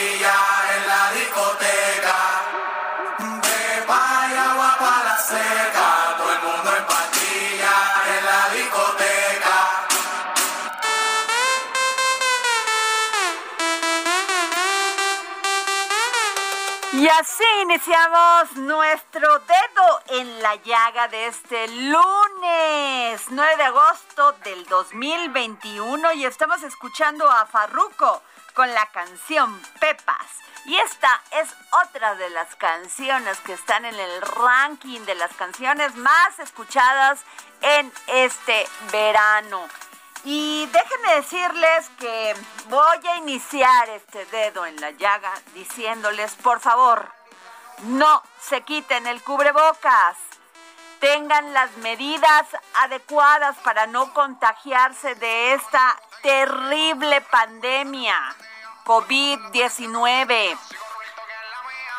En iniciamos nuestro dedo en la llaga de este lunes 9 de agosto del 2021 y estamos escuchando a Farruko con la canción Pepas. Y esta es otra de las canciones que están en el ranking de las canciones más escuchadas en este verano. Y déjenme decirles que voy a iniciar este dedo en la llaga diciéndoles, por favor, no se quiten el cubrebocas. Tengan las medidas adecuadas para no contagiarse de esta terrible pandemia COVID-19.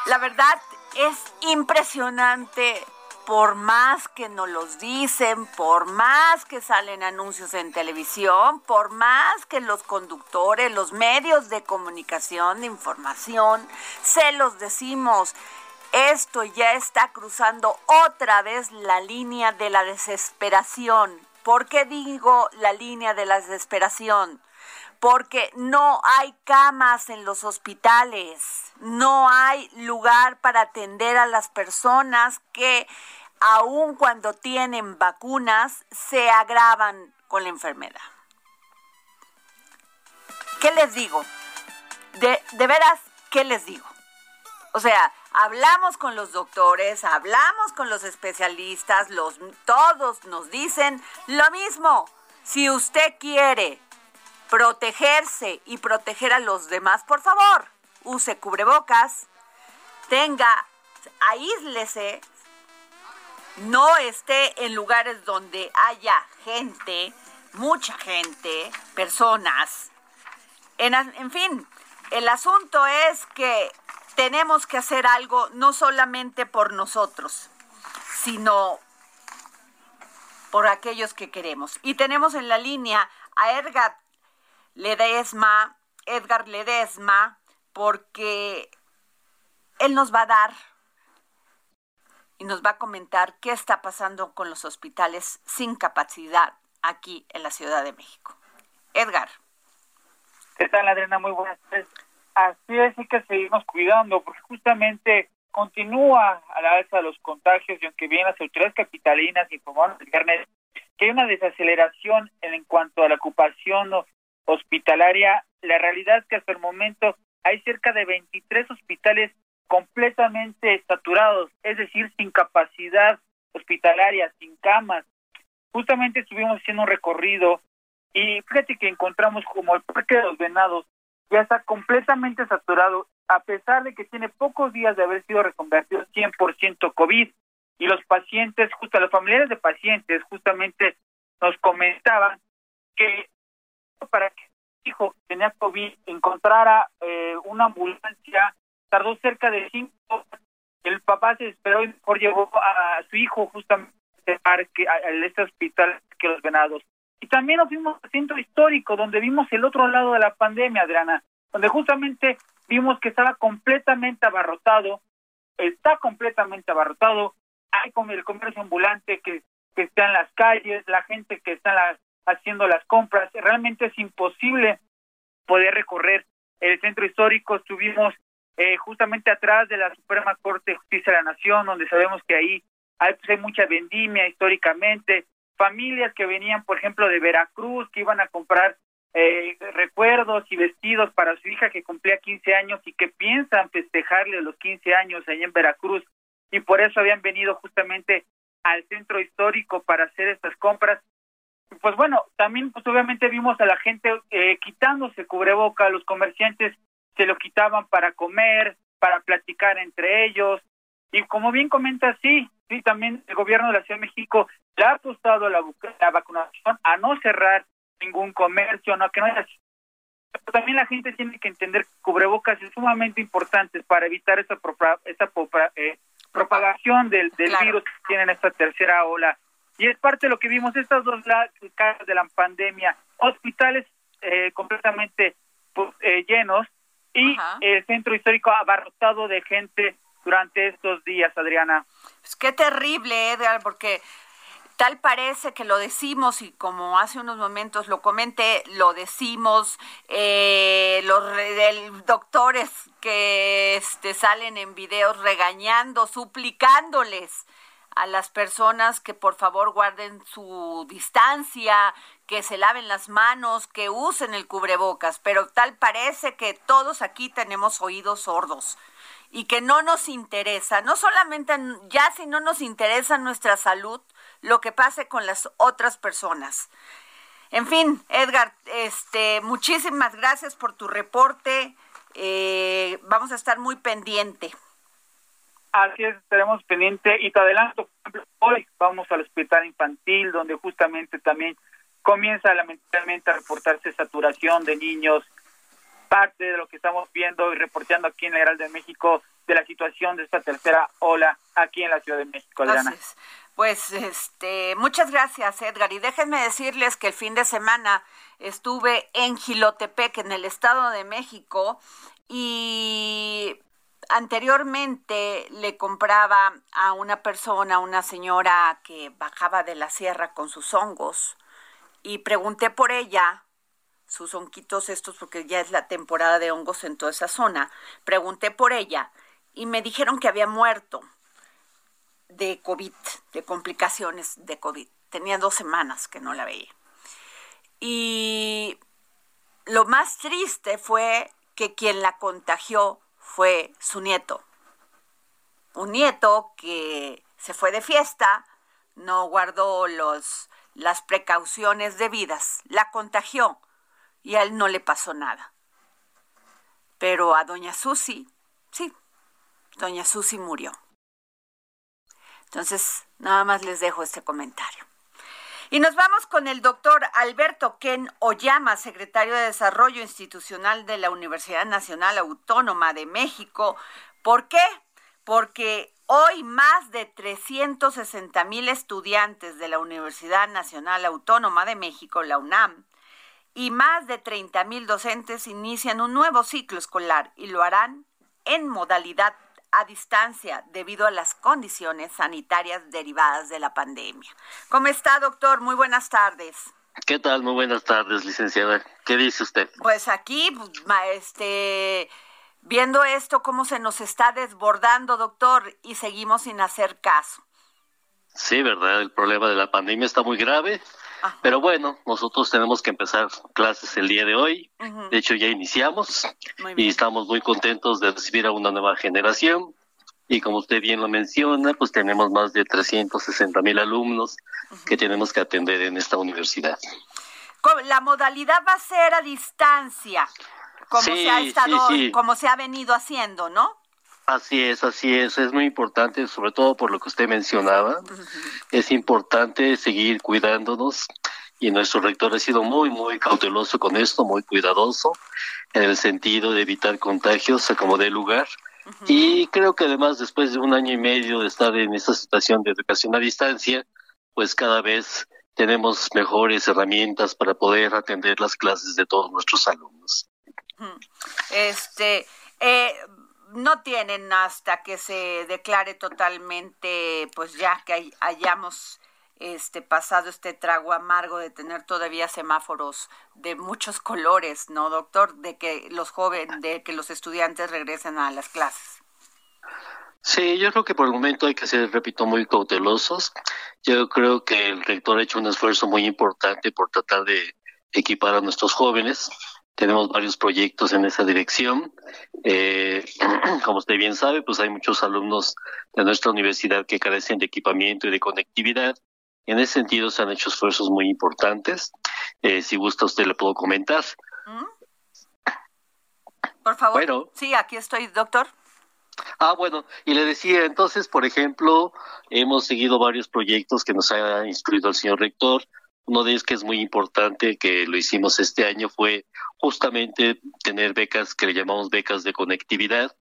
La verdad es impresionante por más que nos los dicen, por más que salen anuncios en televisión, por más que los conductores, los medios de comunicación, de información, se los decimos, esto ya está cruzando otra vez la línea de la desesperación. ¿Por qué digo la línea de la desesperación? Porque no hay camas en los hospitales, no hay lugar para atender a las personas que aun cuando tienen vacunas, se agravan con la enfermedad. ¿Qué les digo? De, de veras, ¿qué les digo? O sea, hablamos con los doctores, hablamos con los especialistas, los, todos nos dicen lo mismo. Si usted quiere protegerse y proteger a los demás, por favor, use cubrebocas, tenga, aíslese, no esté en lugares donde haya gente, mucha gente, personas. En, en, fin, el asunto es que tenemos que hacer algo no solamente por nosotros, sino por aquellos que queremos. Y tenemos en la línea a Edgar Ledesma, Edgar Ledesma, porque él nos va a dar y nos va a comentar qué está pasando con los hospitales sin capacidad aquí en la Ciudad de México. Edgar. ¿Qué tal, Adriana? Muy buenas tardes. Así es, sí que seguimos cuidando, porque justamente continúa a la alza los contagios y aunque bien las autoridades capitalinas informaron el viernes que hay una desaceleración en cuanto a la ocupación hospitalaria, la realidad es que hasta el momento hay cerca de 23 hospitales completamente saturados, es decir, sin capacidad hospitalaria, sin camas. Justamente estuvimos haciendo un recorrido y fíjate que encontramos como el Parque de los Venados ya está completamente saturado, a pesar de que tiene pocos días de haber sido reconvertido 100% COVID. Y los pacientes, justo los familiares de pacientes, justamente nos comentaban que para que su hijo tenía COVID encontrara eh, una ambulancia, tardó cerca de cinco. El papá se esperó y mejor llevó a su hijo justamente a, este hospital que los venados. Y también nos fuimos al centro histórico, donde vimos el otro lado de la pandemia, Adriana, donde justamente vimos que estaba completamente abarrotado, está completamente abarrotado, hay como el comercio ambulante que, que está en las calles, la gente que está haciendo las compras, realmente es imposible poder recorrer el centro histórico, estuvimos eh, justamente atrás de la Suprema Corte de Justicia de la Nación, donde sabemos que ahí hay, pues, hay mucha vendimia históricamente, familias que venían, por ejemplo, de Veracruz, que iban a comprar eh, recuerdos y vestidos para su hija que cumplía 15 años y que piensan festejarle los 15 años allá en Veracruz y por eso habían venido justamente al centro histórico para hacer estas compras. Pues bueno, también pues obviamente vimos a la gente eh, quitándose cubreboca, los comerciantes se lo quitaban para comer, para platicar entre ellos, y como bien comenta, sí, sí, también el gobierno de la Ciudad de México le ha apostado a la, vacunación, a no cerrar ningún comercio, no que no haya pero también la gente tiene que entender que cubrebocas es sumamente importante para evitar esa, esa eh, propagación del, del virus que tiene en esta tercera ola. Y es parte de lo que vimos estas dos caras de la pandemia, hospitales eh, completamente pues, eh, llenos y el centro histórico abarrotado de gente durante estos días, Adriana. Es que terrible, Edgar, porque tal parece que lo decimos y como hace unos momentos lo comenté, lo decimos, eh, los doctores que este, salen en videos regañando, suplicándoles a las personas que por favor guarden su distancia, que se laven las manos, que usen el cubrebocas, pero tal parece que todos aquí tenemos oídos sordos y que no nos interesa, no solamente ya si no nos interesa nuestra salud, lo que pase con las otras personas. En fin, Edgar, este, muchísimas gracias por tu reporte. Eh, vamos a estar muy pendiente. Así es, estaremos pendiente y te adelanto, hoy vamos al hospital infantil donde justamente también comienza lamentablemente a reportarse saturación de niños parte de lo que estamos viendo y reporteando aquí en la Herald de México de la situación de esta tercera ola aquí en la Ciudad de México, Adriana. Pues este, muchas gracias, Edgar. Y déjenme decirles que el fin de semana estuve en Gilotepec, en el Estado de México, y anteriormente le compraba a una persona, una señora que bajaba de la sierra con sus hongos, y pregunté por ella sus honquitos estos, porque ya es la temporada de hongos en toda esa zona. Pregunté por ella y me dijeron que había muerto de COVID, de complicaciones de COVID. Tenía dos semanas que no la veía. Y lo más triste fue que quien la contagió fue su nieto. Un nieto que se fue de fiesta, no guardó los, las precauciones debidas, la contagió y a él no le pasó nada. Pero a doña Susi, sí, doña Susi murió. Entonces, nada más les dejo este comentario. Y nos vamos con el doctor Alberto Ken Oyama, secretario de Desarrollo Institucional de la Universidad Nacional Autónoma de México. ¿Por qué? Porque hoy más de 360 mil estudiantes de la Universidad Nacional Autónoma de México, la UNAM, y más de 30 mil docentes inician un nuevo ciclo escolar y lo harán en modalidad a distancia debido a las condiciones sanitarias derivadas de la pandemia. ¿Cómo está, doctor? Muy buenas tardes. ¿Qué tal? Muy buenas tardes, licenciada. ¿Qué dice usted? Pues aquí, este, viendo esto, cómo se nos está desbordando, doctor, y seguimos sin hacer caso. Sí, ¿verdad? El problema de la pandemia está muy grave pero bueno, nosotros tenemos que empezar clases el día de hoy. De hecho, ya iniciamos y estamos muy contentos de recibir a una nueva generación. Y como usted bien lo menciona, pues tenemos más de 360 mil alumnos que tenemos que atender en esta universidad. La modalidad va a ser a distancia, como se ha estado, como se ha venido haciendo, ¿no? Así es, así es. Es muy importante, sobre todo por lo que usted mencionaba. Es importante seguir cuidándonos y nuestro rector ha sido muy, muy cauteloso con esto, muy cuidadoso, en el sentido de evitar contagios a como dé lugar. Y creo que además, después de un año y medio de estar en esta situación de educación a distancia, pues cada vez tenemos mejores herramientas para poder atender las clases de todos nuestros alumnos. Este, eh, no tienen hasta que se declare totalmente, pues ya que hayamos este pasado este trago amargo de tener todavía semáforos de muchos colores, ¿no, doctor? De que los jóvenes, de que los estudiantes regresen a las clases. Sí, yo creo que por el momento hay que ser, repito, muy cautelosos. Yo creo que el rector ha hecho un esfuerzo muy importante por tratar de equipar a nuestros jóvenes. Tenemos varios proyectos en esa dirección. Eh, como usted bien sabe, pues hay muchos alumnos de nuestra universidad que carecen de equipamiento y de conectividad. En ese sentido se han hecho esfuerzos muy importantes. Eh, si gusta, usted le puedo comentar. ¿Mm? Por favor. Bueno. Sí, aquí estoy, doctor. Ah, bueno, y le decía, entonces, por ejemplo, hemos seguido varios proyectos que nos ha instruido el señor rector. Uno de ellos que es muy importante, que lo hicimos este año, fue justamente tener becas que le llamamos becas de conectividad,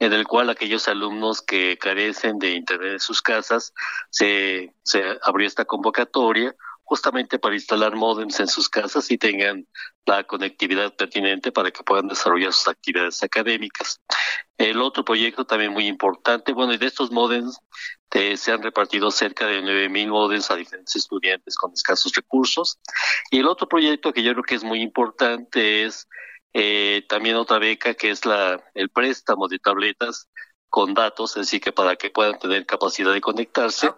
en el cual aquellos alumnos que carecen de internet en sus casas, se, se abrió esta convocatoria justamente para instalar modems en sus casas y tengan la conectividad pertinente para que puedan desarrollar sus actividades académicas. El otro proyecto también muy importante, bueno, y de estos modems eh, se han repartido cerca de 9.000 modems a diferentes estudiantes con escasos recursos. Y el otro proyecto que yo creo que es muy importante es eh, también otra beca que es la el préstamo de tabletas con datos, así que para que puedan tener capacidad de conectarse.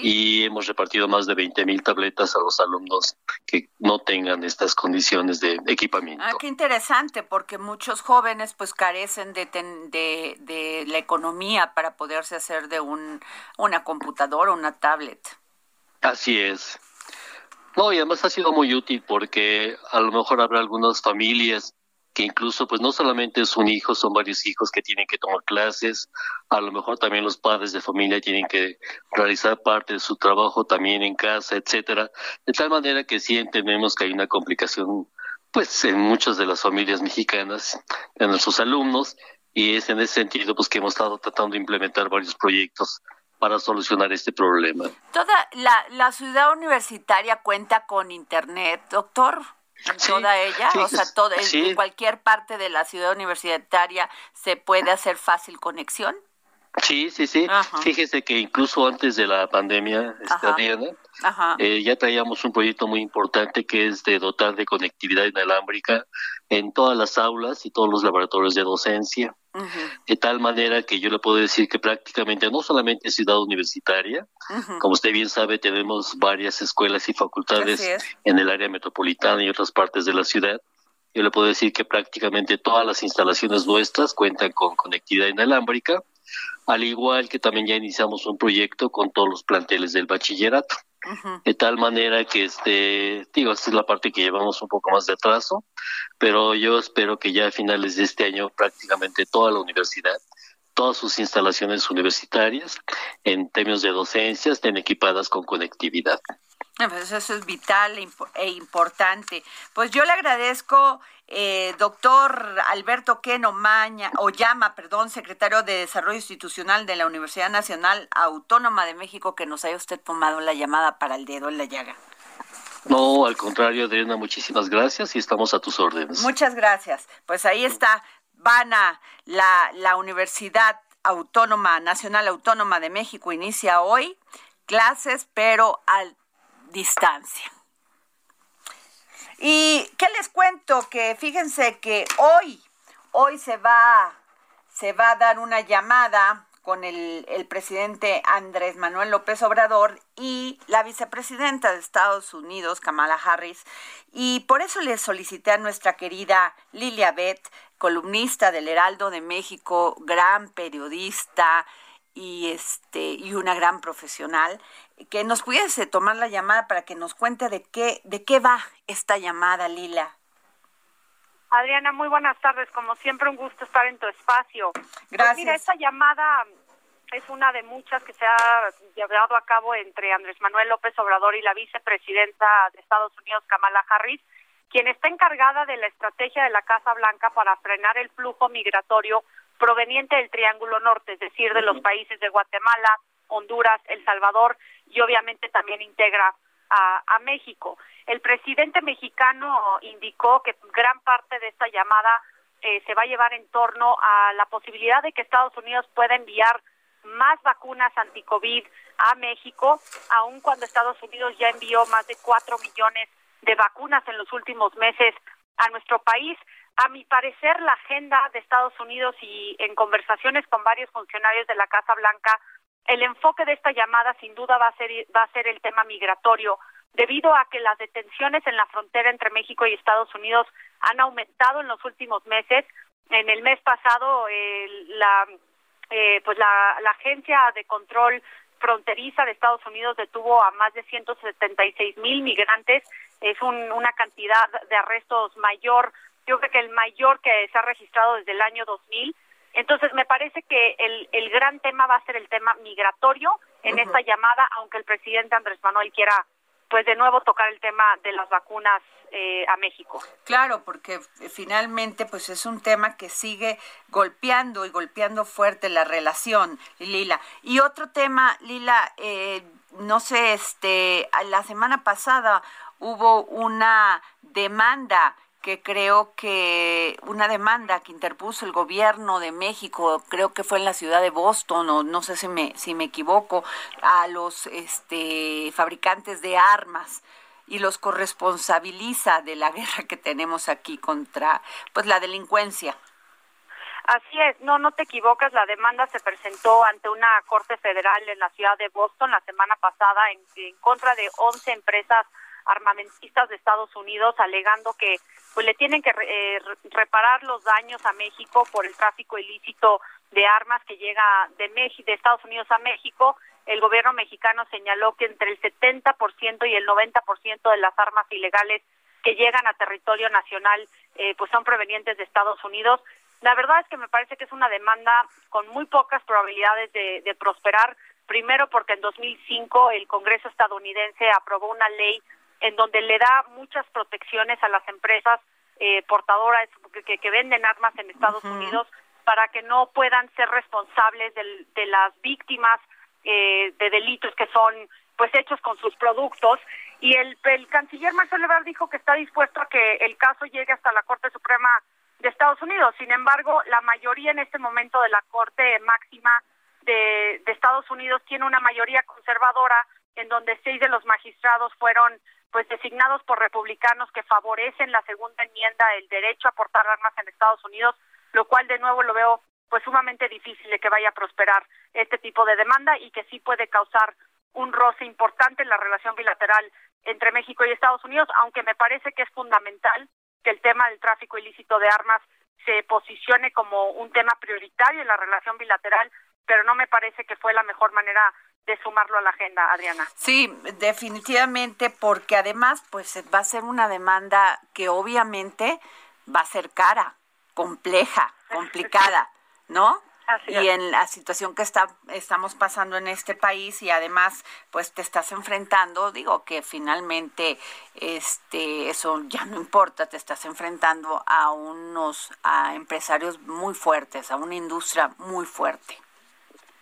Y hemos repartido más de 20 mil tabletas a los alumnos que no tengan estas condiciones de equipamiento. Ah, qué interesante, porque muchos jóvenes pues carecen de, de, de la economía para poderse hacer de un, una computadora o una tablet. Así es. No, y además ha sido muy útil porque a lo mejor habrá algunas familias que incluso pues no solamente es un hijo, son varios hijos que tienen que tomar clases, a lo mejor también los padres de familia tienen que realizar parte de su trabajo también en casa, etcétera, de tal manera que sí entendemos que hay una complicación pues en muchas de las familias mexicanas, en nuestros alumnos, y es en ese sentido pues que hemos estado tratando de implementar varios proyectos para solucionar este problema. ¿Toda la, la ciudad universitaria cuenta con internet, doctor? Toda ella, o sea, todo, en cualquier parte de la ciudad universitaria se puede hacer fácil conexión. Sí, sí, sí. Fíjese que incluso antes de la pandemia, esta eh, ya traíamos un proyecto muy importante que es de dotar de conectividad inalámbrica en todas las aulas y todos los laboratorios de docencia. De tal manera que yo le puedo decir que prácticamente no solamente ciudad universitaria, como usted bien sabe, tenemos varias escuelas y facultades en el área metropolitana y otras partes de la ciudad. Yo le puedo decir que prácticamente todas las instalaciones nuestras cuentan con conectividad inalámbrica al igual que también ya iniciamos un proyecto con todos los planteles del bachillerato. De tal manera que, este, digo, esta es la parte que llevamos un poco más de atraso, pero yo espero que ya a finales de este año prácticamente toda la universidad, todas sus instalaciones universitarias en términos de docencia estén equipadas con conectividad. Ah, pues eso es vital e, e importante. Pues yo le agradezco, eh, doctor Alberto Queno Maña, o llama, perdón, secretario de Desarrollo Institucional de la Universidad Nacional Autónoma de México, que nos haya usted tomado la llamada para el dedo en la llaga. No, al contrario, Adriana, muchísimas gracias y estamos a tus órdenes. Muchas gracias. Pues ahí está, Vana, la, la Universidad Autónoma, Nacional Autónoma de México inicia hoy clases, pero al distancia. ¿Y qué les cuento? Que fíjense que hoy, hoy se va, se va a dar una llamada con el, el, presidente Andrés Manuel López Obrador y la vicepresidenta de Estados Unidos, Kamala Harris. Y por eso le solicité a nuestra querida Lilia Beth, columnista del Heraldo de México, gran periodista y, este, y una gran profesional, que nos pudiese tomar la llamada para que nos cuente de qué, de qué va esta llamada, Lila. Adriana, muy buenas tardes. Como siempre, un gusto estar en tu espacio. Pues Gracias. mira, esta llamada es una de muchas que se ha llevado a cabo entre Andrés Manuel López Obrador y la vicepresidenta de Estados Unidos, Kamala Harris, quien está encargada de la estrategia de la Casa Blanca para frenar el flujo migratorio proveniente del Triángulo Norte, es decir, de los países de Guatemala, Honduras, El Salvador y obviamente también integra a, México. El presidente mexicano indicó que gran parte de esta llamada eh, se va a llevar en torno a la posibilidad de que Estados Unidos pueda enviar más vacunas anti-COVID a México, aun cuando Estados Unidos ya envió más de cuatro millones de vacunas en los últimos meses a nuestro país. A mi parecer, la agenda de Estados Unidos y en conversaciones con varios funcionarios de la Casa Blanca, el enfoque de esta llamada sin duda va a ser va a ser el tema migratorio, debido a que las detenciones en la frontera entre México y Estados Unidos han aumentado en los últimos meses. En el mes pasado, la eh, pues la, Agencia de Control Fronteriza de Estados Unidos detuvo a más de 176 mil migrantes. Es una cantidad de arrestos mayor, yo creo que el mayor que se ha registrado desde el año 2000. Entonces, me parece que el, el gran tema va a ser el tema migratorio en esta llamada, aunque el presidente Andrés Manuel quiera pues de nuevo tocar el tema de las vacunas eh, a México. Claro, porque finalmente pues es un tema que sigue golpeando y golpeando fuerte la relación, Lila. Y otro tema, Lila, eh, no sé, este, la semana pasada hubo una demanda que creo que una demanda que interpuso el gobierno de México, creo que fue en la ciudad de Boston, o no sé si me, si me equivoco, a los este, fabricantes de armas y los corresponsabiliza de la guerra que tenemos aquí contra pues la delincuencia. Así es, no, no te equivocas, la demanda se presentó ante una corte federal en la ciudad de Boston la semana pasada en, en contra de 11 empresas armamentistas de Estados Unidos alegando que pues le tienen que eh, reparar los daños a México por el tráfico ilícito de armas que llega de México de Estados Unidos a México. El gobierno mexicano señaló que entre el 70% y el 90% de las armas ilegales que llegan a territorio nacional eh, pues son provenientes de Estados Unidos. La verdad es que me parece que es una demanda con muy pocas probabilidades de, de prosperar. Primero porque en 2005 el Congreso estadounidense aprobó una ley en donde le da muchas protecciones a las empresas eh, portadoras que, que, venden armas en Estados Unidos para que no puedan ser responsables de las víctimas eh, de delitos que son pues hechos con sus productos y el, el canciller Marcelo Ebrard dijo que está dispuesto a que el caso llegue hasta la Corte Suprema de Estados Unidos. Sin embargo, la mayoría en este momento de la Corte Máxima de, de Estados Unidos tiene una mayoría conservadora en donde seis de los magistrados fueron pues designados por republicanos que favorecen la segunda enmienda el derecho a portar armas en Estados Unidos, lo cual de nuevo lo veo pues sumamente difícil de que vaya a prosperar este tipo de demanda y que sí puede causar un roce importante en la relación bilateral entre México y Estados Unidos, aunque me parece que es fundamental que el tema del tráfico ilícito de armas se posicione como un tema prioritario en la relación bilateral, pero no me parece que fue la mejor manera de sumarlo a la agenda, Adriana. Sí, definitivamente, porque además, pues va a ser una demanda que obviamente va a ser cara, compleja, complicada, ¿no? y en la situación que está, estamos pasando en este país y además pues te estás enfrentando, digo que finalmente este eso ya no importa, te estás enfrentando a unos a empresarios muy fuertes, a una industria muy fuerte.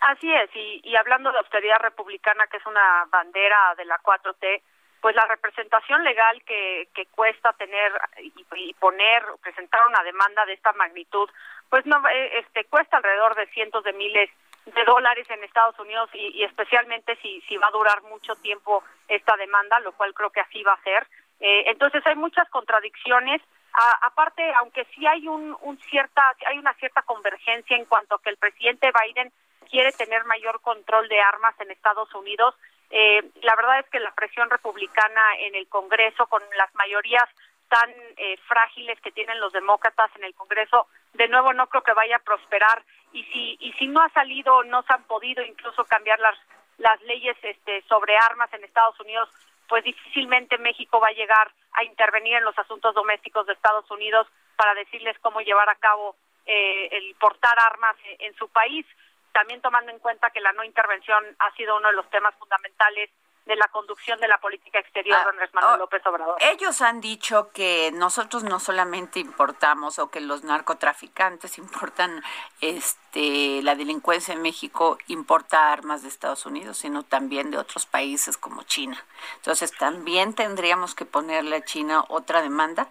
Así es, y, y hablando de austeridad republicana, que es una bandera de la 4T, pues la representación legal que, que cuesta tener y, poner, presentar una demanda de esta magnitud, pues no, eh, este, cuesta alrededor de cientos de miles de dólares en Estados Unidos y, y especialmente si, si va a durar mucho tiempo esta demanda, lo cual creo que así va a ser. Eh, entonces hay muchas contradicciones. Aparte, aunque sí hay un cierta, hay una cierta convergencia en cuanto a que el presidente Biden quiere tener mayor control de armas en Estados Unidos. Eh, la verdad es que la presión republicana en el Congreso, con las mayorías tan eh, frágiles que tienen los demócratas en el Congreso, de nuevo no creo que vaya a prosperar. Y si, y si no ha salido, no se han podido incluso cambiar las, las leyes este, sobre armas en Estados Unidos, pues difícilmente México va a llegar a intervenir en los asuntos domésticos de Estados Unidos para decirles cómo llevar a cabo eh, el portar armas en su país. también tomando en cuenta que la no intervención ha sido uno de los temas fundamentales de la conducción de la política exterior de ah, Andrés Manuel oh, López Obrador. Ellos han dicho que nosotros no solamente importamos o que los narcotraficantes importan este la delincuencia en México importa armas de Estados Unidos, sino también de otros países como China. Entonces, también tendríamos que ponerle a China otra demanda.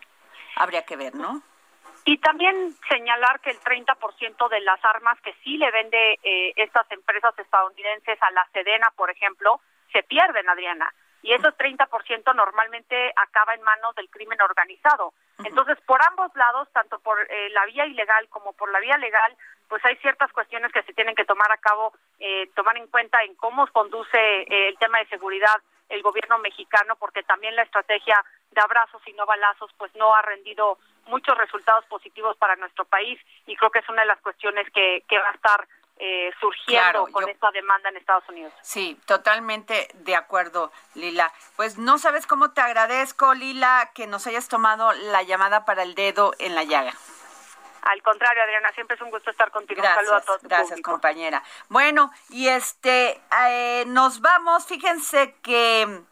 Habría que ver, ¿no? Y también señalar que el 30% de las armas que sí le vende eh, estas empresas estadounidenses a la Sedena, por ejemplo, se pierden, Adriana. Y ese 30% normalmente acaba en manos del crimen organizado. Entonces, por ambos lados, tanto por eh, la vía ilegal como por la vía legal, pues hay ciertas cuestiones que se tienen que tomar a cabo, eh, tomar en cuenta en cómo conduce eh, el tema de seguridad el gobierno mexicano, porque también la estrategia de abrazos y no balazos, pues no ha rendido muchos resultados positivos para nuestro país y creo que es una de las cuestiones que, que va a estar eh, surgiendo con esta demanda en Estados Unidos. Sí, totalmente de acuerdo, Lila. Pues no sabes cómo te agradezco, Lila, que nos hayas tomado la llamada para el dedo en la llaga. Al contrario, Adriana, siempre es un gusto estar contigo. Gracias, un saludo a todos. Gracias, compañera. Bueno, y este, eh, nos vamos. Fíjense que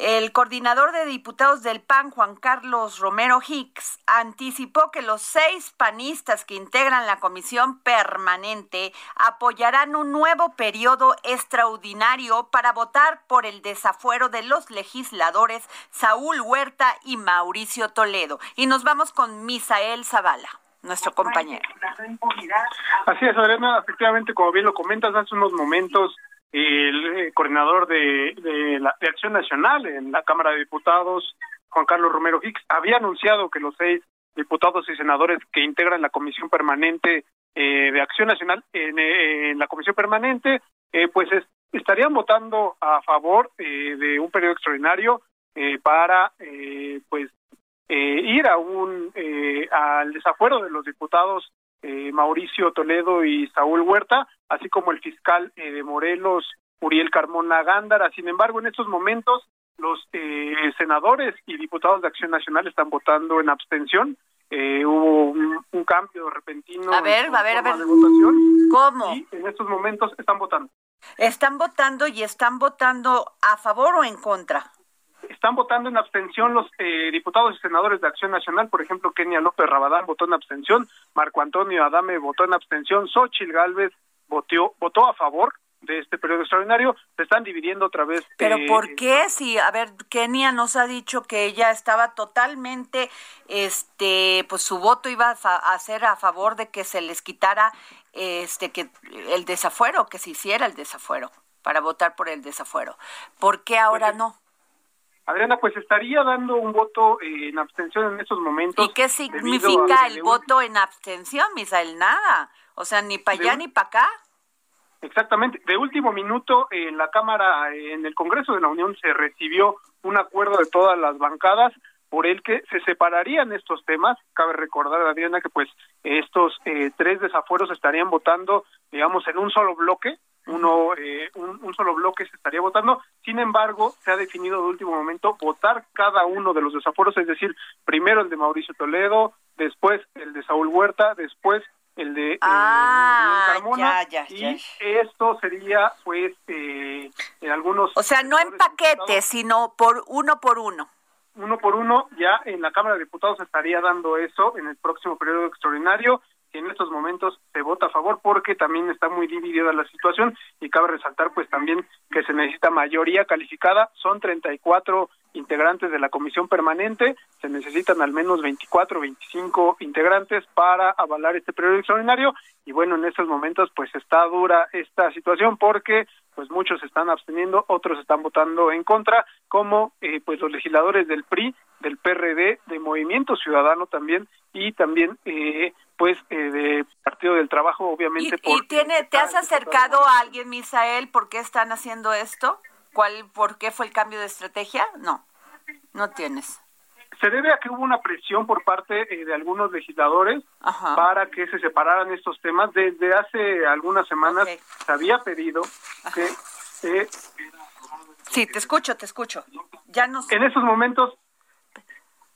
el coordinador de diputados del PAN, Juan Carlos Romero Hicks, anticipó que los seis panistas que integran la comisión permanente apoyarán un nuevo periodo extraordinario para votar por el desafuero de los legisladores Saúl Huerta y Mauricio Toledo. Y nos vamos con Misael Zavala nuestro compañero. Así es, Adriana, efectivamente, como bien lo comentas hace unos momentos, el eh, coordinador de, de, la, de Acción Nacional en la Cámara de Diputados, Juan Carlos Romero Hicks, había anunciado que los seis diputados y senadores que integran la Comisión Permanente eh, de Acción Nacional en, eh, la Comisión Permanente, pues estarían votando a favor de un periodo extraordinario para pues ir a un al desafuero de los diputados eh, Mauricio Toledo y Saúl Huerta, así como el fiscal eh, de Morelos, Uriel Carmona Gándara. Sin embargo, en estos momentos, los eh, senadores y diputados de Acción Nacional están votando en abstención. hubo un, cambio repentino. A ver, a ver, a ver. ¿Cómo? Y en estos momentos están votando. Están votando y están votando a favor o en contra están votando en abstención los eh, diputados y senadores de Acción Nacional, por ejemplo, Kenia López Rabadán votó en abstención, Marco Antonio Adame votó en abstención, Xochil Gálvez votó, votó a favor de este periodo extraordinario, se están dividiendo otra vez. Pero eh, ¿por qué? Si, a ver, Kenia nos ha dicho que ella estaba totalmente, este, pues su voto iba a, ser a favor de que se les quitara, este, que el desafuero, que se hiciera el desafuero, para votar por el desafuero. ¿Por qué ahora no? Adriana, pues estaría dando un voto en abstención en estos momentos. ¿Y qué significa el voto en abstención, Misael? Nada. O sea, ni para allá ni para acá. Exactamente. De último minuto, en la Cámara, en el Congreso de la Unión, se recibió un acuerdo de todas las bancadas por el que se separarían estos temas. Cabe recordar, Adriana, que pues estos eh, tres desafueros estarían votando, digamos, en un solo bloque, uno eh, un, solo bloque se estaría votando. Sin embargo, se ha definido de último momento votar cada uno de los desaforos, es decir, primero el de Mauricio Toledo, después el de Saúl Huerta, después el de, ah, Carmona y esto sería pues eh, en algunos o sea no en paquetes sino por uno por uno. Uno por uno ya en la Cámara de Diputados estaría dando eso en el próximo periodo extraordinario que en estos momentos se vota a favor porque también está muy dividida la situación y cabe resaltar pues también que se necesita mayoría calificada, son 34 integrantes de la comisión permanente, se necesitan al menos 24, 25 integrantes para avalar este periodo extraordinario y bueno, en estos momentos pues está dura esta situación porque pues muchos están absteniendo, otros están votando en contra, como eh, pues los legisladores del PRI, del PRD, de Movimiento Ciudadano también y también eh, pues eh, de Partido del Trabajo, obviamente. ¿Y, y tiene, te has acercado a alguien, Misael, por qué están haciendo esto? ¿Cuál, ¿Por qué fue el cambio de estrategia? No, no tienes se debe a que hubo una presión por parte eh, de algunos legisladores para que se separaran estos temas. Desde hace algunas semanas se había pedido que... sí, te escucho, te escucho. Ya no En estos momentos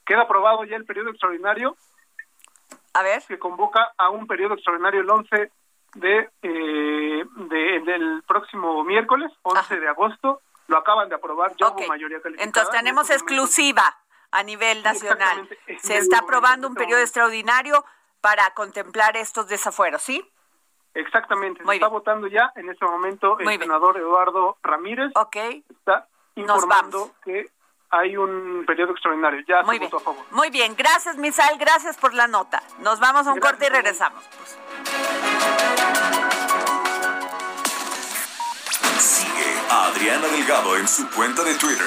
queda aprobado ya el periodo extraordinario. A ver. Que convoca a un periodo extraordinario el 11 de, eh, del próximo miércoles, 11 de agosto. Lo acaban de aprobar ya okay. mayoría calificada. Entonces tenemos exclusiva a nivel nacional. Se está aprobando un periodo extraordinario para contemplar estos desafueros, ¿sí? Exactamente, se está votando ya en este momento el senador Eduardo Ramírez. Ok. Está informando que hay un periodo extraordinario. Ya Muy se bien. votó a favor. Muy bien, gracias Misal, gracias por la nota. Nos vamos a un corte y regresamos. Pues. Sigue a Adriana Delgado en su cuenta de Twitter,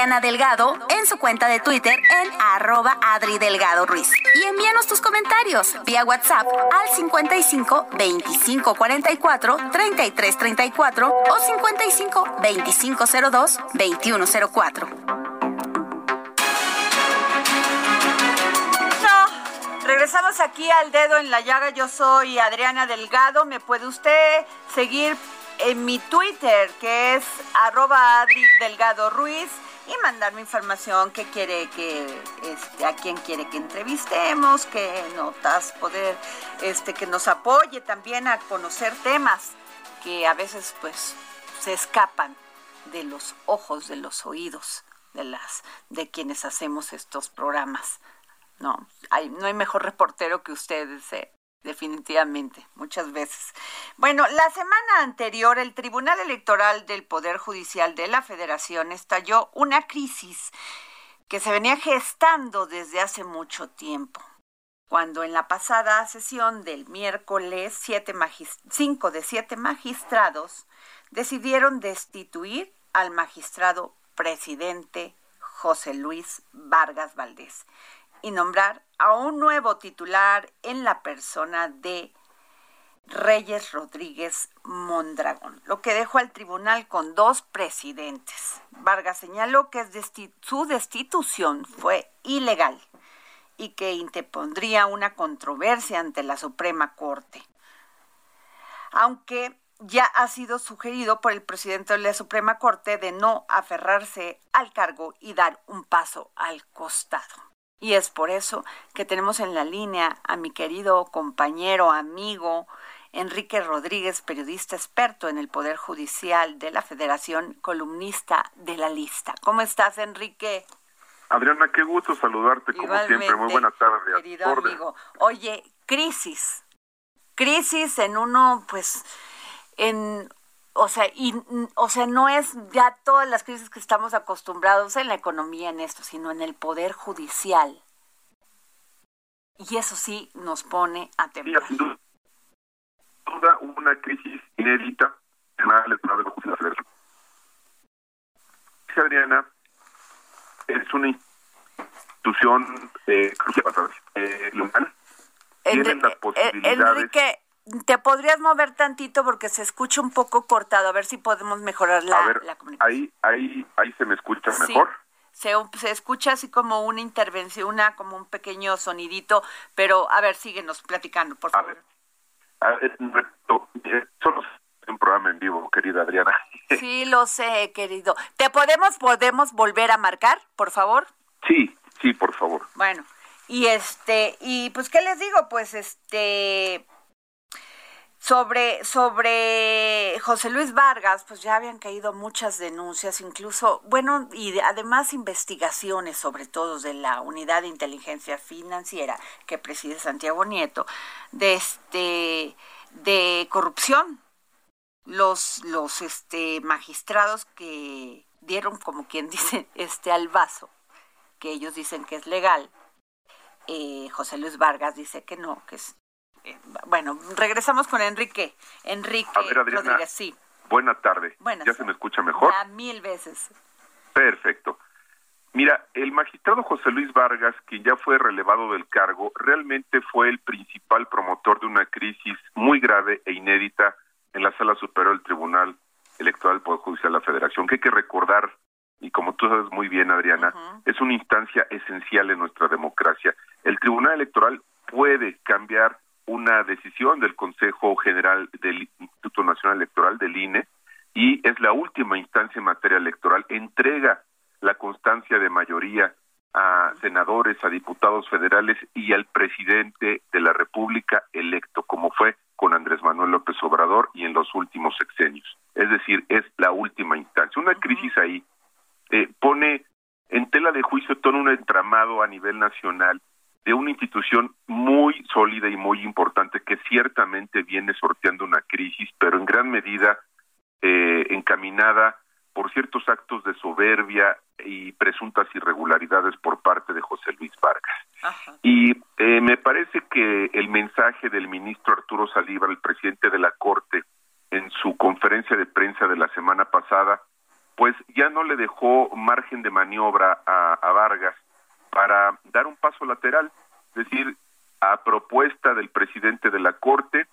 Sigue a Adriana Delgado en su cuenta de Twitter en arroba Adri Delgado Ruiz. Y envíanos tus comentarios vía WhatsApp al 55 25 44 33 34 o 55 25 02 21 04. Regresamos aquí al dedo en la llaga. Yo soy Adriana Delgado. Me puede usted seguir en mi Twitter, que es arroba Adri Delgado Ruiz, y mandarme información que quiere que, este, a quién quiere que entrevistemos, que notas, poder, este, que nos apoye también a conocer temas que a veces pues se escapan de los ojos, de los oídos de las, de quienes hacemos estos programas. No, hay, no hay mejor reportero que ustedes, definitivamente, muchas veces. Bueno, la semana anterior el Tribunal Electoral del Poder Judicial de la Federación estalló una crisis que se venía gestando desde hace mucho tiempo. Cuando en la pasada sesión del miércoles, cinco de siete magistrados decidieron destituir al magistrado presidente José Luis Vargas Valdés y nombrar a un nuevo titular en la persona de Reyes Rodríguez Mondragón, lo que dejó al tribunal con dos presidentes. Vargas señaló que su destitución fue ilegal y que interpondría una controversia ante la Suprema Corte. Aunque ya ha sido sugerido por el presidente de la Suprema Corte de no aferrarse al cargo y dar un paso al costado. Y es por eso que tenemos en la línea a mi querido compañero, amigo, Enrique Rodríguez, periodista experto en el Poder Judicial de la Federación, columnista de la lista. ¿Cómo estás, Enrique? Adriana, qué gusto saludarte como siempre. Muy buena tarde. Querido amigo. Oye, crisis. Crisis en uno, pues, en o sea, y, o sea, no es ya todas las crisis que estamos acostumbrados en la economía en esto, sino en el poder judicial. Y eso sí nos pone a temblar. Sí, duda, una crisis inédita en el Tribunal de Justicia Federal. Adriana es una institución eh, eh, local. Tienen las posibilidades. Enrique, te podrías mover tantito porque se escucha un poco cortado, a ver si podemos mejorar la, comunicación. Ahí, ahí, ahí se me escucha mejor. Se, se, escucha así como una intervención, una como un pequeño sonidito, pero a ver, síguenos platicando, por favor. A ver, solo un programa en vivo, querida Adriana. Sí, lo sé, querido. ¿Te podemos, podemos volver a marcar, por favor? Sí, sí, por favor. Bueno, y este, y pues, ¿qué les digo? Pues, este, sobre, sobre José Luis Vargas, pues ya habían caído muchas denuncias, incluso, bueno, y además investigaciones, sobre todo de la Unidad de Inteligencia Financiera que preside Santiago Nieto, de este de corrupción. Los, los este magistrados que dieron, como quien dice, este al vaso, que ellos dicen que es legal, eh, José Luis Vargas dice que no, que es bueno, regresamos con Enrique. Enrique Rodríguez, sí. Buena tarde. ¿Ya se me escucha mejor? mil veces. Perfecto. Mira, el magistrado José Luis Vargas, quien ya fue relevado del cargo, realmente fue el principal promotor de una crisis muy grave e inédita en la Sala Superior del Tribunal Electoral del Poder Judicial de la Federación, que hay que recordar, y como tú sabes muy bien, Adriana, es una instancia esencial en nuestra democracia. El Tribunal Electoral puede cambiar una decisión del Consejo General del Instituto Nacional Electoral, del INE, y es la última instancia en materia electoral, entrega la constancia de mayoría a senadores, a diputados federales y al presidente de la República electo, como fue con Andrés Manuel López Obrador y en los últimos sexenios. Es decir, es la última instancia. Una crisis ahí eh, pone en tela de juicio todo un entramado a nivel nacional de una institución muy sólida y muy importante que ciertamente viene sorteando una crisis, pero en gran medida eh, encaminada por ciertos actos de soberbia y presuntas irregularidades por parte de José Luis Vargas. Y eh, me parece que el mensaje del ministro Arturo Saldívar, el presidente de la Corte, en su conferencia de prensa de la semana pasada, pues ya no le dejó margen de maniobra a, a Vargas para dar un paso lateral, es decir, a propuesta del presidente de la Corte,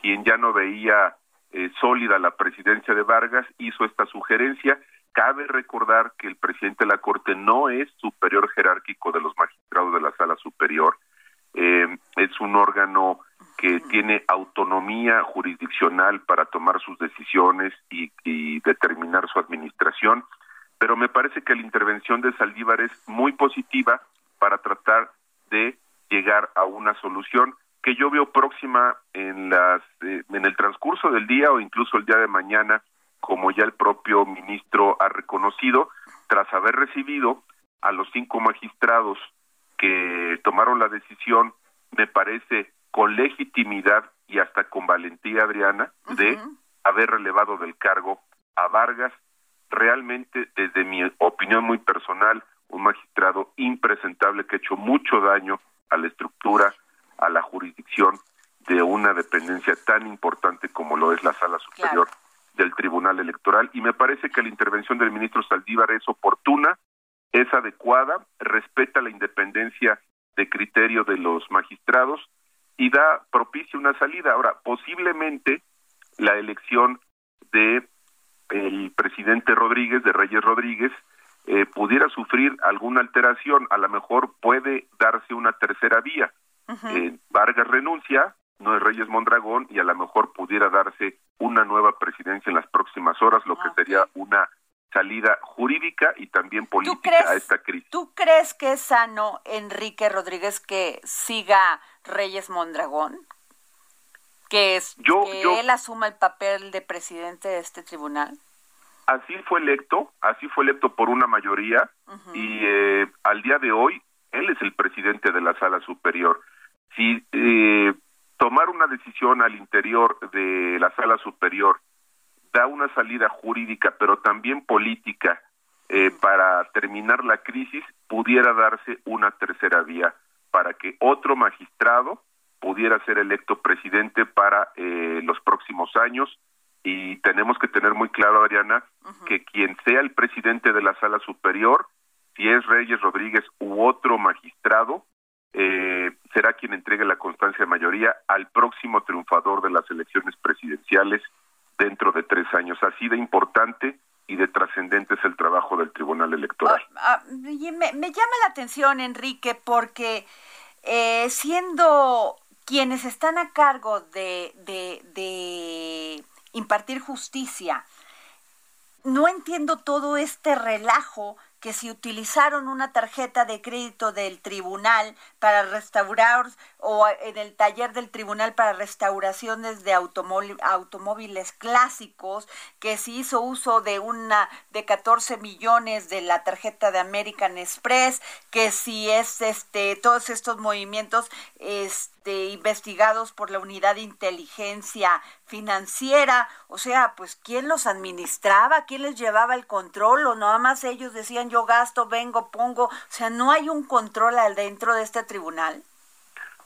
quien ya no veía eh, sólida la presidencia de Vargas, hizo esta sugerencia. Cabe recordar que el presidente de la Corte no es superior jerárquico de los magistrados de la Sala Superior, eh, es un órgano que tiene autonomía jurisdiccional para tomar sus decisiones y, y, determinar su administración, pero me parece que la intervención de Saldívar es muy positiva para tratar de llegar a una solución que yo veo próxima en las eh, en el transcurso del día o incluso el día de mañana, como ya el propio ministro ha reconocido, tras haber recibido a los cinco magistrados que tomaron la decisión, me parece con legitimidad y hasta con valentía, Adriana, de haber relevado del cargo a Vargas, realmente desde mi opinión muy personal, un magistrado impresentable que ha hecho mucho daño a la estructura a la jurisdicción de una dependencia tan importante como lo es la Sala Superior del Tribunal Electoral y me parece que la intervención del ministro Saldívar es oportuna, es adecuada, respeta la independencia de criterio de los magistrados y da propicia una salida. Ahora, posiblemente la elección de el presidente Rodríguez, de Reyes Rodríguez, eh, pudiera sufrir alguna alteración, a lo mejor puede darse una tercera vía eh, Vargas renuncia, no es Reyes Mondragón, y a lo mejor pudiera darse una nueva presidencia en las próximas horas, lo que sería una salida jurídica y también política a esta crisis. ¿Tú crees que es sano, Enrique Rodríguez, que siga Reyes Mondragón? Que, es, que él asuma el papel de presidente de este tribunal. Así fue electo, así fue electo por una mayoría y eh, al día de hoy él es el presidente de la sala superior. Si eh, tomar una decisión al interior de la sala superior da una salida jurídica, pero también política, eh, para terminar la crisis, pudiera darse una tercera vía para que otro magistrado pudiera ser electo presidente para eh, los próximos años. Y tenemos que tener muy claro, Adriana, que quien sea el presidente de la sala superior, si es Reyes Rodríguez u otro magistrado, eh, será quien entregue la constancia de mayoría al próximo triunfador de las elecciones presidenciales dentro de tres años. Así de importante y de trascendente es el trabajo del Tribunal Electoral. Ah, ah, me, llama la atención, Enrique, porque eh, siendo quienes están a cargo de, de impartir justicia, no entiendo todo este relajo que si utilizaron una tarjeta de crédito del tribunal para restaurar o en el taller del tribunal para restauraciones de automóviles clásicos, que si hizo uso de una de 14 millones de la tarjeta de American Express, que si es este todos estos movimientos este investigados por la unidad de inteligencia financiera, o sea, pues quién los administraba, quién les llevaba el control o nada más ellos decían yo gasto, vengo, pongo, o sea, no hay un control al dentro de este tribunal.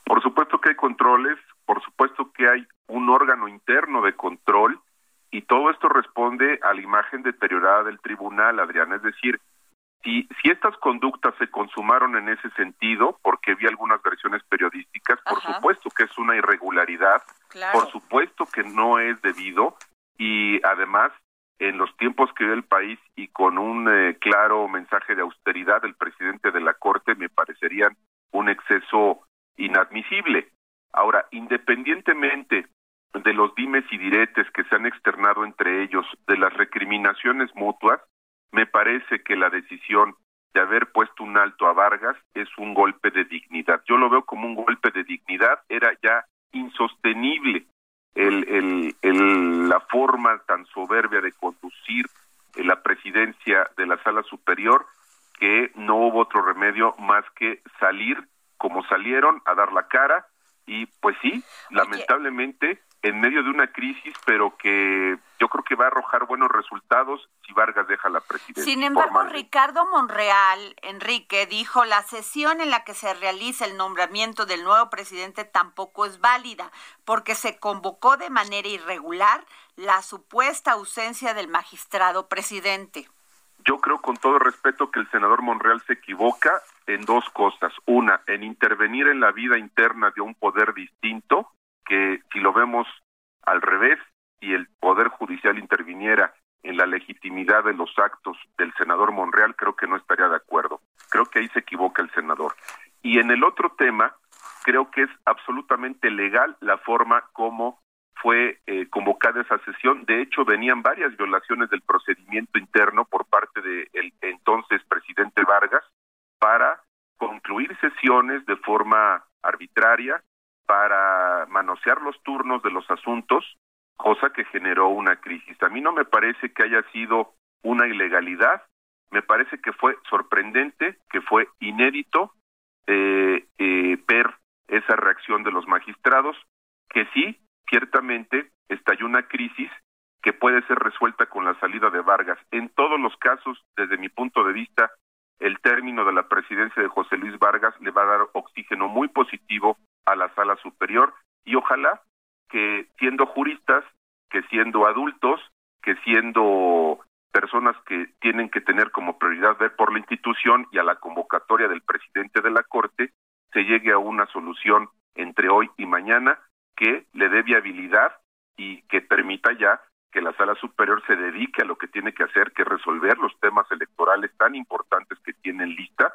Por supuesto que hay controles, por supuesto que hay un órgano interno de control y todo esto responde a la imagen deteriorada del tribunal, Adrián, es decir, si, si estas conductas se consumaron en ese sentido, porque vi algunas versiones periodísticas, por supuesto que es una irregularidad, por supuesto que no es debido y además en los tiempos que vive el país y con un eh, claro mensaje de austeridad del presidente de la Corte me parecerían un exceso inadmisible. Ahora, independientemente de los dimes y diretes que se han externado entre ellos, de las recriminaciones mutuas, me parece que la decisión de haber puesto un alto a Vargas es un golpe de dignidad. Yo lo veo como un golpe de dignidad, era ya insostenible el, el, la forma tan soberbia de conducir la presidencia de la sala superior que no hubo otro remedio más que salir como salieron a dar la cara y pues sí, lamentablemente en medio de una crisis, pero que yo creo que va a arrojar buenos resultados si Vargas deja la presidencia. Sin embargo, Ricardo Monreal, Enrique, dijo, la sesión en la que se realiza el nombramiento del nuevo presidente tampoco es válida, porque se convocó de manera irregular la supuesta ausencia del magistrado presidente. Yo creo con todo respeto que el senador Monreal se equivoca en dos cosas. Una, en intervenir en la vida interna de un poder distinto, que si lo vemos al revés y el Poder Judicial interviniera en la legitimidad de los actos del senador Monreal, creo que no estaría de acuerdo. Creo que ahí se equivoca el senador. Y en el otro tema, creo que es absolutamente legal la forma como fue eh, convocada esa sesión. De hecho, venían varias violaciones del procedimiento interno por parte del entonces presidente Vargas para concluir sesiones de forma arbitraria, para manosear los turnos de los asuntos, cosa que generó una crisis. A mí no me parece que haya sido una ilegalidad, me parece que fue sorprendente, que fue inédito eh, eh, ver esa reacción de los magistrados, que sí, ciertamente estalló una crisis que puede ser resuelta con la salida de Vargas. En todos los casos, desde mi punto de vista, el término de la presidencia de José Luis Vargas le va a dar oxígeno muy positivo a la sala superior y ojalá que siendo juristas, que siendo adultos, que siendo personas que tienen que tener como prioridad ver por la institución y a la convocatoria del presidente de la Corte, se llegue a una solución entre hoy y mañana que le dé viabilidad y que permita ya que la sala superior se dedique a lo que tiene que hacer, que resolver los temas electorales tan importantes que tienen lista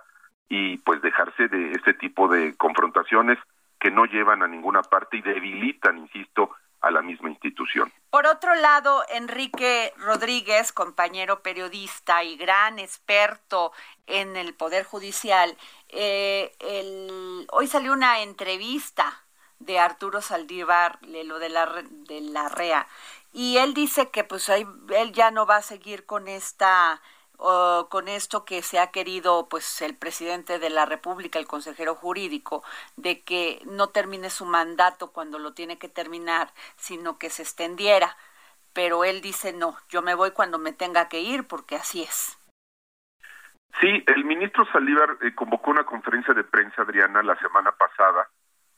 y pues dejarse de este tipo de confrontaciones que no llevan a ninguna parte y debilitan, insisto, a la misma institución. Por otro lado, Enrique Rodríguez, compañero periodista y gran experto en el Poder Judicial, eh, hoy salió una entrevista de Arturo Saldívar, lo de la, de la REA, y él dice que pues él ya no va a seguir con esta con esto que se ha querido pues el presidente de la República, el consejero jurídico, de que no termine su mandato cuando lo tiene que terminar, sino que se extendiera. Pero él dice no, yo me voy cuando me tenga que ir porque así es. Sí, el ministro Saldívar eh, convocó una conferencia de prensa, Adriana, la semana pasada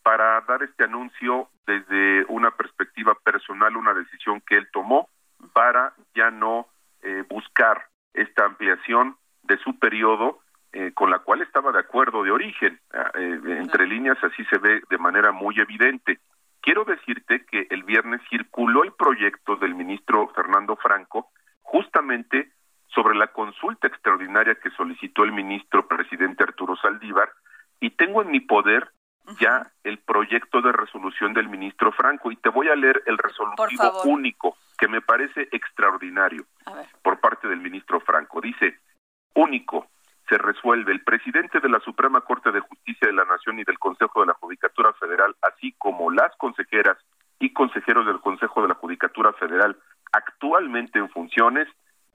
para dar este anuncio desde una perspectiva personal, una decisión que él tomó para ya no eh, buscar esta ampliación de su periodo eh, con la cual estaba de acuerdo de origen. Ah, eh, entre líneas así se ve de manera muy evidente. Quiero decirte que el viernes circuló el proyecto del ministro Fernando Franco justamente sobre la consulta extraordinaria que solicitó el ministro presidente Arturo Saldívar y tengo en mi poder ya el proyecto de resolución del ministro Franco. Y te voy a leer el resolutivo único que me parece extraordinario por parte del ministro Franco. Dice, único, se resuelve el presidente de la Suprema Corte de Justicia de la Nación y del Consejo de la Judicatura Federal, así como las consejeras y consejeros del Consejo de la Judicatura Federal actualmente en funciones,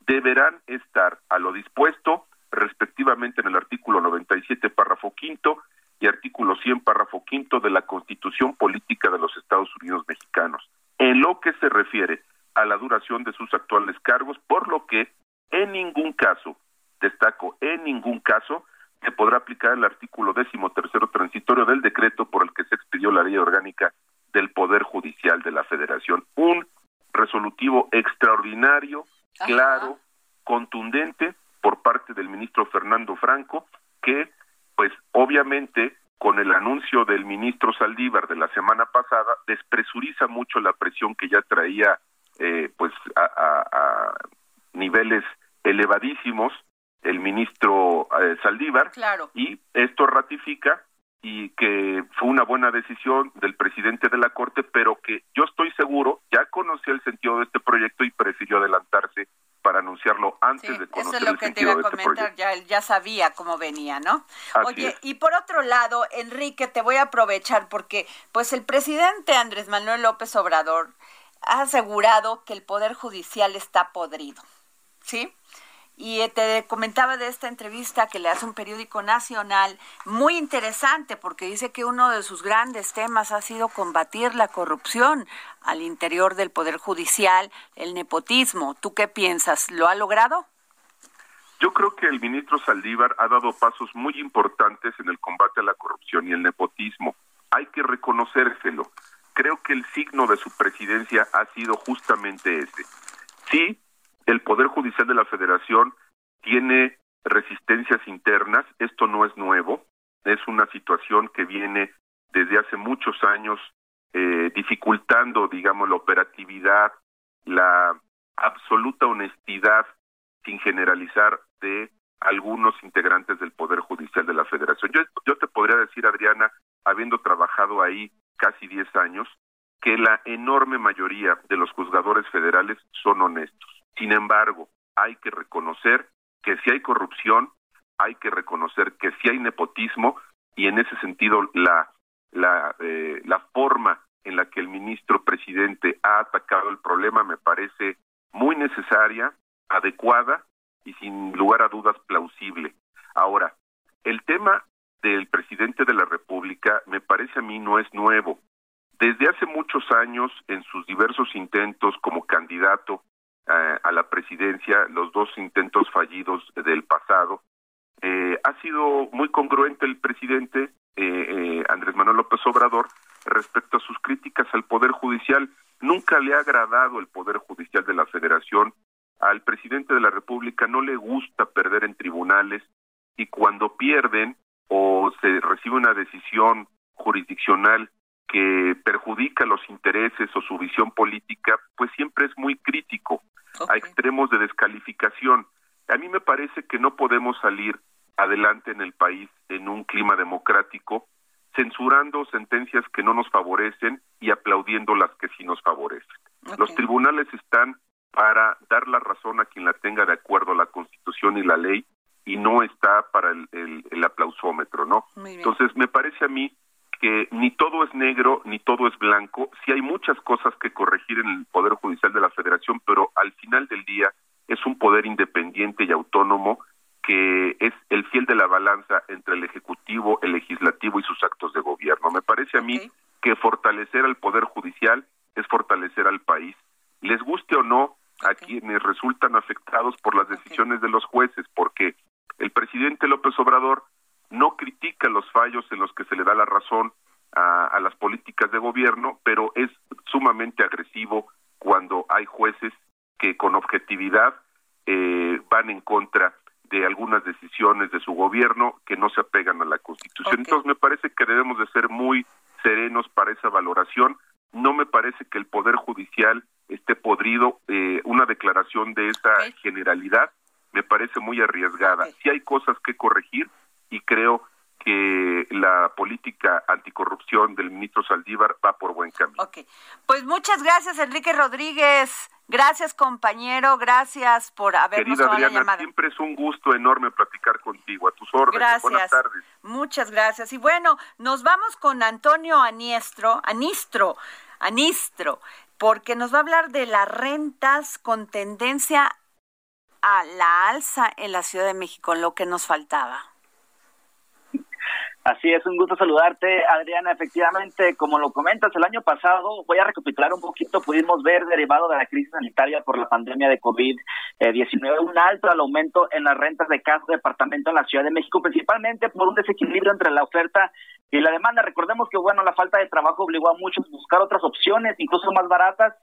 deberán estar a lo dispuesto respectivamente en el artículo 97, párrafo quinto, y artículo 100, párrafo quinto de la Constitución Política de los Estados Unidos Mexicanos, en lo que se refiere a la duración de sus actuales cargos, por lo que en ningún caso, destaco, en ningún caso, se podrá aplicar el artículo décimo tercero transitorio del decreto por el que se expidió la ley orgánica del Poder Judicial de la Federación. Un resolutivo extraordinario, claro, contundente, por parte del ministro Fernando Franco, que pues obviamente con el anuncio del ministro Saldívar de la semana pasada despresuriza mucho la presión que ya traía eh, pues a, niveles elevadísimos el ministro eh, Saldívar claro. y esto ratifica y que fue una buena decisión del presidente de la Corte, pero que yo estoy seguro, ya conocía el sentido de este proyecto y prefirió adelantarse anunciarlo antes de conocer eso es lo que te iba a este comentar, ya, ya sabía cómo venía, ¿no? Oye, y por otro lado, Enrique, te voy a aprovechar porque pues el presidente Andrés Manuel López Obrador ha asegurado que el Poder Judicial está podrido, ¿sí? Y eh, te comentaba de esta entrevista que le hace un periódico nacional, muy interesante porque dice que uno de sus grandes temas ha sido combatir la corrupción al interior del Poder Judicial, el nepotismo. ¿Tú qué piensas? ¿Lo ha logrado? Yo creo que el ministro Saldívar ha dado pasos muy importantes en el combate a la corrupción y el nepotismo. Hay que reconocérselo. Creo que el signo de su presidencia ha sido justamente ese. Sí, el Poder Judicial de la Federación tiene resistencias internas, esto no es nuevo, es una situación que viene desde hace muchos años eh, dificultando, digamos, la operatividad, la absoluta honestidad, sin generalizar, de algunos integrantes del Poder Judicial de la Federación. Yo, yo te podría decir, Adriana, habiendo trabajado ahí casi 10 años, que la enorme mayoría de los juzgadores federales son honestos. Sin embargo, hay que reconocer que si hay corrupción, hay que reconocer que si hay nepotismo y en ese sentido la eh, la forma en la que el ministro presidente ha atacado el problema me parece muy necesaria, adecuada y sin lugar a dudas plausible. Ahora, el tema del presidente de la República me parece a mí no es nuevo. Desde hace muchos años, en sus diversos intentos como candidato eh, a la presidencia, los dos intentos fallidos del pasado. Eh, ha sido muy congruente el presidente eh, Andrés Manuel López Obrador respecto a sus críticas al Poder Judicial. Nunca le ha agradado el Poder Judicial de la Federación. Al presidente de la República no le gusta perder en tribunales y cuando pierden o se recibe una decisión jurisdiccional que perjudica los intereses o su visión política, pues siempre es muy crítico a extremos de descalificación. A mí me parece que no podemos salir adelante en el país en un clima democrático censurando sentencias que no nos favorecen y aplaudiendo las que sí nos favorecen. Los tribunales están para dar la razón a quien la tenga de acuerdo a la Constitución y la ley y no está para el, el, aplausómetro, ¿no? Entonces, me parece a mí que ni todo es negro ni todo es blanco. Sí hay muchas cosas que corregir en el Poder Judicial de la Federación, pero al final del día es un poder independiente y autónomo que es el fiel de la balanza entre el Ejecutivo, el Legislativo y sus actos de gobierno. Me parece a mí que fortalecer al Poder Judicial es fortalecer al país. Les guste o no a quienes resultan afectados por las decisiones de los jueces, porque el presidente López Obrador no critica los fallos en los que se le da la razón a, las políticas de gobierno, pero es sumamente agresivo cuando hay jueces que con objetividad eh, van en contra de algunas decisiones de su gobierno que no se apegan a la Constitución. Entonces me parece que debemos de ser muy serenos para esa valoración. No me parece que el Poder Judicial esté podrido. Eh, una declaración de esa generalidad me parece muy arriesgada. Si hay cosas que corregir, y creo que la política anticorrupción del ministro Saldívar va por buen camino. Ok, pues muchas gracias Enrique Rodríguez, gracias compañero, gracias por habernos Querida Adriana, siempre es un gusto enorme platicar contigo, a tus órdenes, gracias. buenas tardes. Muchas gracias, y bueno, nos vamos con Antonio Aniestro, Anistro, Anistro, porque nos va a hablar de las rentas con tendencia a la alza en la Ciudad de México, lo que nos faltaba. Así es, un gusto saludarte, Adriana. Efectivamente, como lo comentas, el año pasado, voy a recapitular un poquito, pudimos ver, derivado de la crisis sanitaria por la pandemia de COVID-19, un alto al aumento en las rentas de casa de departamento en la Ciudad de México, principalmente por un desequilibrio entre la oferta y la demanda. Recordemos que, bueno, la falta de trabajo obligó a muchos a buscar otras opciones, incluso más baratas,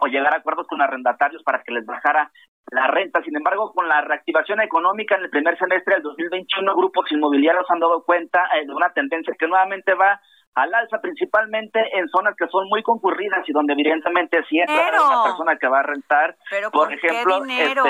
o llegar a acuerdos con arrendatarios para que les bajara la renta. Sin embargo, con la reactivación económica en el primer semestre del 2021, grupos inmobiliarios han dado cuenta eh, de una tendencia que nuevamente va al alza principalmente en zonas que son muy concurridas y donde evidentemente si entra una persona que va a rentar, por, ejemplo? Este,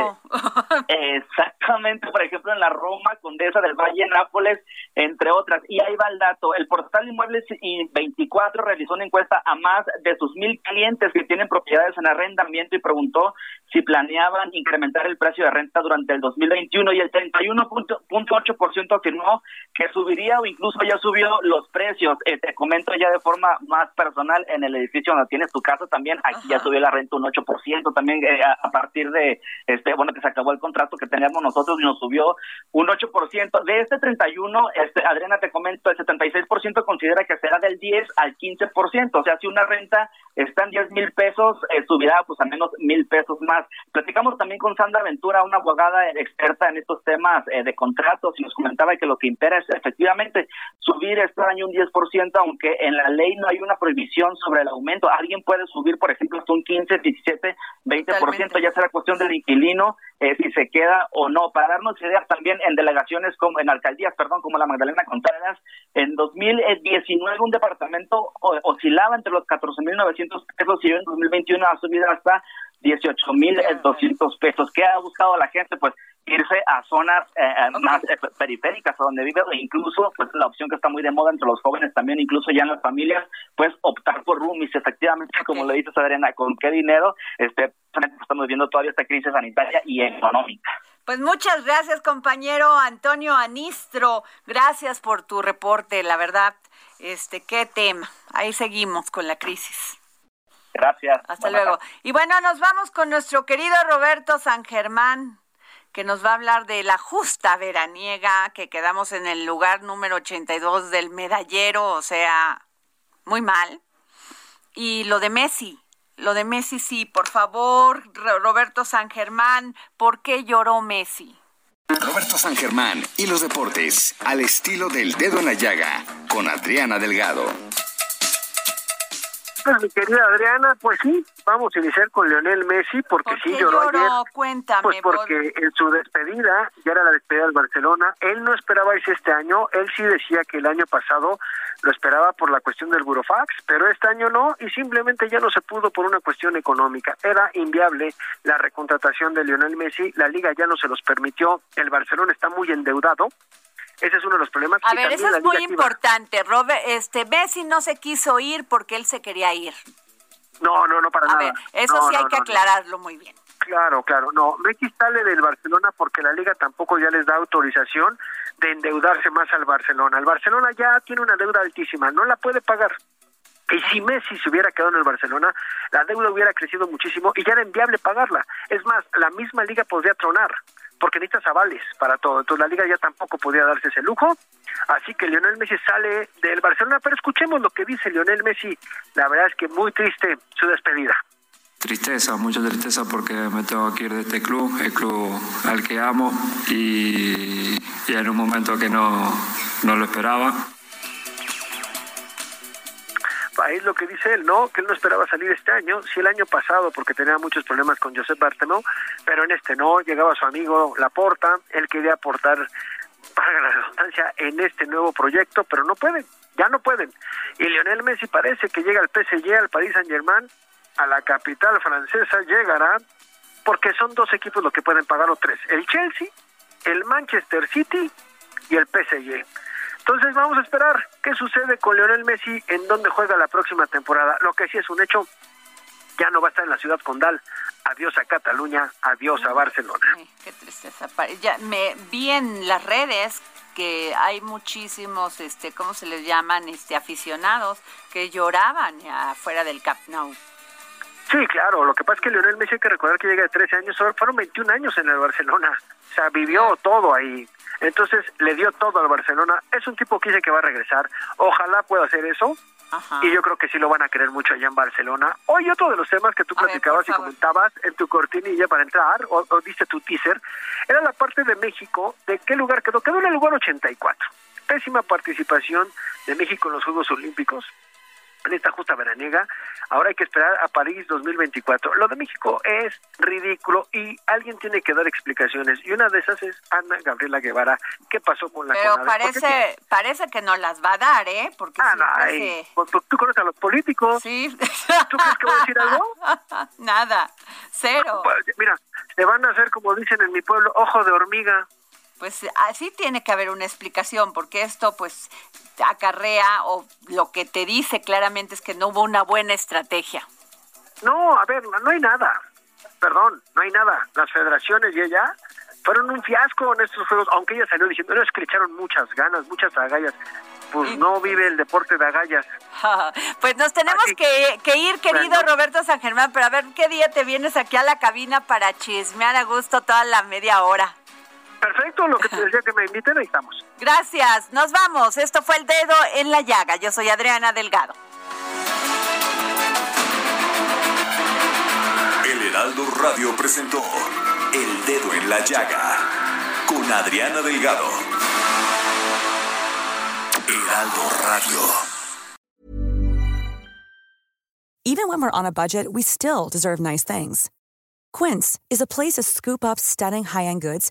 exactamente, por ejemplo en la Roma, Condesa del Valle, Nápoles, entre otras. Y ahí va el dato, el portal Inmuebles y 24 realizó una encuesta a más de sus mil clientes que tienen propiedades en arrendamiento y preguntó si planeaban incrementar el precio de renta durante el 2021 y el 31.8% afirmó que subiría o incluso ya subió los precios. Este, comento ya de forma más personal, en el edificio donde tienes tu casa también, aquí ya subió la renta un 8%, también eh, a, partir de, este bueno, que se acabó el contrato que teníamos nosotros y nos subió un 8%. De este 31, este, Adriana, te comento, el 76% considera que será del 10 al 15%, o sea, si una renta está en 10 mil pesos, eh, subirá pues al menos mil pesos más. Platicamos también con Sandra Ventura, una abogada experta en estos temas eh, de contratos, y nos comentaba que lo que impera es efectivamente subir este año un 10%, aunque en la ley no hay una prohibición sobre el aumento. Alguien puede subir, por ejemplo, hasta un 15, 17, 20%, ya será cuestión del inquilino eh, si se queda o no. Para darnos ideas también en delegaciones como en alcaldías, perdón, como la Magdalena Contreras, en 2019 un departamento oscilaba entre los 14.900 pesos y en 2021 ha subido hasta 18.200 pesos. ¿Qué ha buscado la gente? Pues irse a zonas eh, eh, más eh, periféricas donde vive o incluso pues la opción que está muy de moda entre los jóvenes también incluso ya en las familias pues optar por roomies. Efectivamente como le dices Adriana con qué dinero este estamos viendo todavía esta crisis sanitaria y económica. Pues muchas gracias compañero Antonio Anistro. Gracias por tu reporte. La verdad este qué tema. Ahí seguimos con la crisis Gracias. Hasta luego. Y bueno, nos vamos con nuestro querido Roberto San Germán que nos va a hablar de la justa veraniega, que quedamos en el lugar número 82 del medallero, o sea, muy mal. Y lo de Messi, lo de Messi sí, por favor, Roberto San Germán, ¿por qué lloró Messi? Roberto San Germán y los deportes, al estilo del dedo en la llaga, con Adriana Delgado. Pues, mi querida Adriana, pues sí, vamos a iniciar con Lionel Messi porque sí lloró, ayer. Cuéntame. Pues porque en su despedida, ya era la despedida del Barcelona, él no esperaba irse este año, él sí decía que el año pasado lo esperaba por la cuestión del Burofax, pero este año no y simplemente ya no se pudo por una cuestión económica. Era inviable la recontratación de Lionel Messi, la liga ya no se los permitió, el Barcelona está muy endeudado, ese es uno de los problemas. A ver, eso es muy importante. Robert, este, Messi no se quiso ir porque él se quería ir. No, no, no, para nada. A ver, eso sí hay que aclararlo muy bien. Claro, claro. No, Messi sale del Barcelona porque la liga tampoco ya les da autorización de endeudarse más al Barcelona. El Barcelona ya tiene una deuda altísima, no la puede pagar. Y si Messi se hubiera quedado en el Barcelona, la deuda hubiera crecido muchísimo y ya era inviable pagarla. Es más, la misma liga podría tronar porque necesitas avales para todo. Entonces la liga ya tampoco podía darse ese lujo. Así que Lionel Messi sale del Barcelona, pero escuchemos lo que dice Lionel Messi. La verdad es que muy triste su despedida. Tristeza, mucha tristeza porque me tengo que ir de este club, el club al que amo y, y en un momento que no, no lo esperaba es lo que dice él, ¿no? Que él no esperaba salir este año, sí el año pasado porque tenía muchos problemas con Josep Bartomeu, pero en este no, llegaba su amigo Laporta, él quería aportar, para la redundancia, en este nuevo proyecto, pero no pueden, ya no pueden. Y Lionel Messi parece que llega al PSG, al Paris Saint Germain, a la capital francesa, llegará, porque son dos equipos los que pueden pagar o tres, el Chelsea, el Manchester City y el PSG. Entonces vamos a esperar qué sucede con Lionel Messi en dónde juega la próxima temporada. Lo que sí es un hecho, ya no va a estar en la ciudad condal. Adiós a Cataluña, adiós a Barcelona. qué tristeza. Ya me vi en las redes que hay muchísimos, este, ¿cómo se les llaman? Este, aficionados que lloraban afuera del Camp Nou. Sí, claro. Lo que pasa es que Lionel Messi hay que recordar que llega de 13 años, fueron 21 años en el Barcelona. O sea, vivió todo ahí. Entonces le dio todo al Barcelona. Es un tipo que dice que va a regresar. Ojalá pueda hacer eso. Y yo creo que sí lo van a querer mucho allá en Barcelona. Hoy otro de los temas que tú platicabas y comentabas en tu cortinilla para entrar, o, o tu teaser, era la parte de México, de qué lugar quedó. Quedó en el lugar 84. Pésima participación de México en los Juegos Olímpicos. En esta justa veraniega. Ahora hay que esperar a París 2024. Lo de México es ridículo y alguien tiene que dar explicaciones. Y una de esas es Ana Gabriela Guevara. ¿Qué pasó con la Pero parece, parece que no las va a dar, ¿eh? Porque ah, no, pues, pues, tú conoces a los políticos. Sí. ¿Tú crees que voy a decir algo? Nada, cero. Pues, mira, te van a hacer, como dicen en mi pueblo, ojo de hormiga pues así tiene que haber una explicación, porque esto pues acarrea o lo que te dice claramente es que no hubo una buena estrategia. No, a ver, no hay nada. Perdón, no hay nada. Las federaciones y ella fueron un fiasco en estos juegos, aunque ella salió diciendo, no, es que le echaron muchas ganas, muchas agallas. Pues no vive el deporte de agallas. pues nos tenemos que, que, ir, querido Roberto San Germán, pero a ver qué día te vienes aquí a la cabina para chismear a gusto toda la media hora. Perfecto, lo que te decía que me inviten, ahí estamos. Gracias, nos vamos. Esto fue El Dedo en la Llaga. Yo soy Adriana Delgado. El Heraldo Radio presentó El Dedo en la Llaga con Adriana Delgado. Heraldo Radio. Even when we're on a budget, we still deserve nice things. Quince is a place to scoop up stunning high-end goods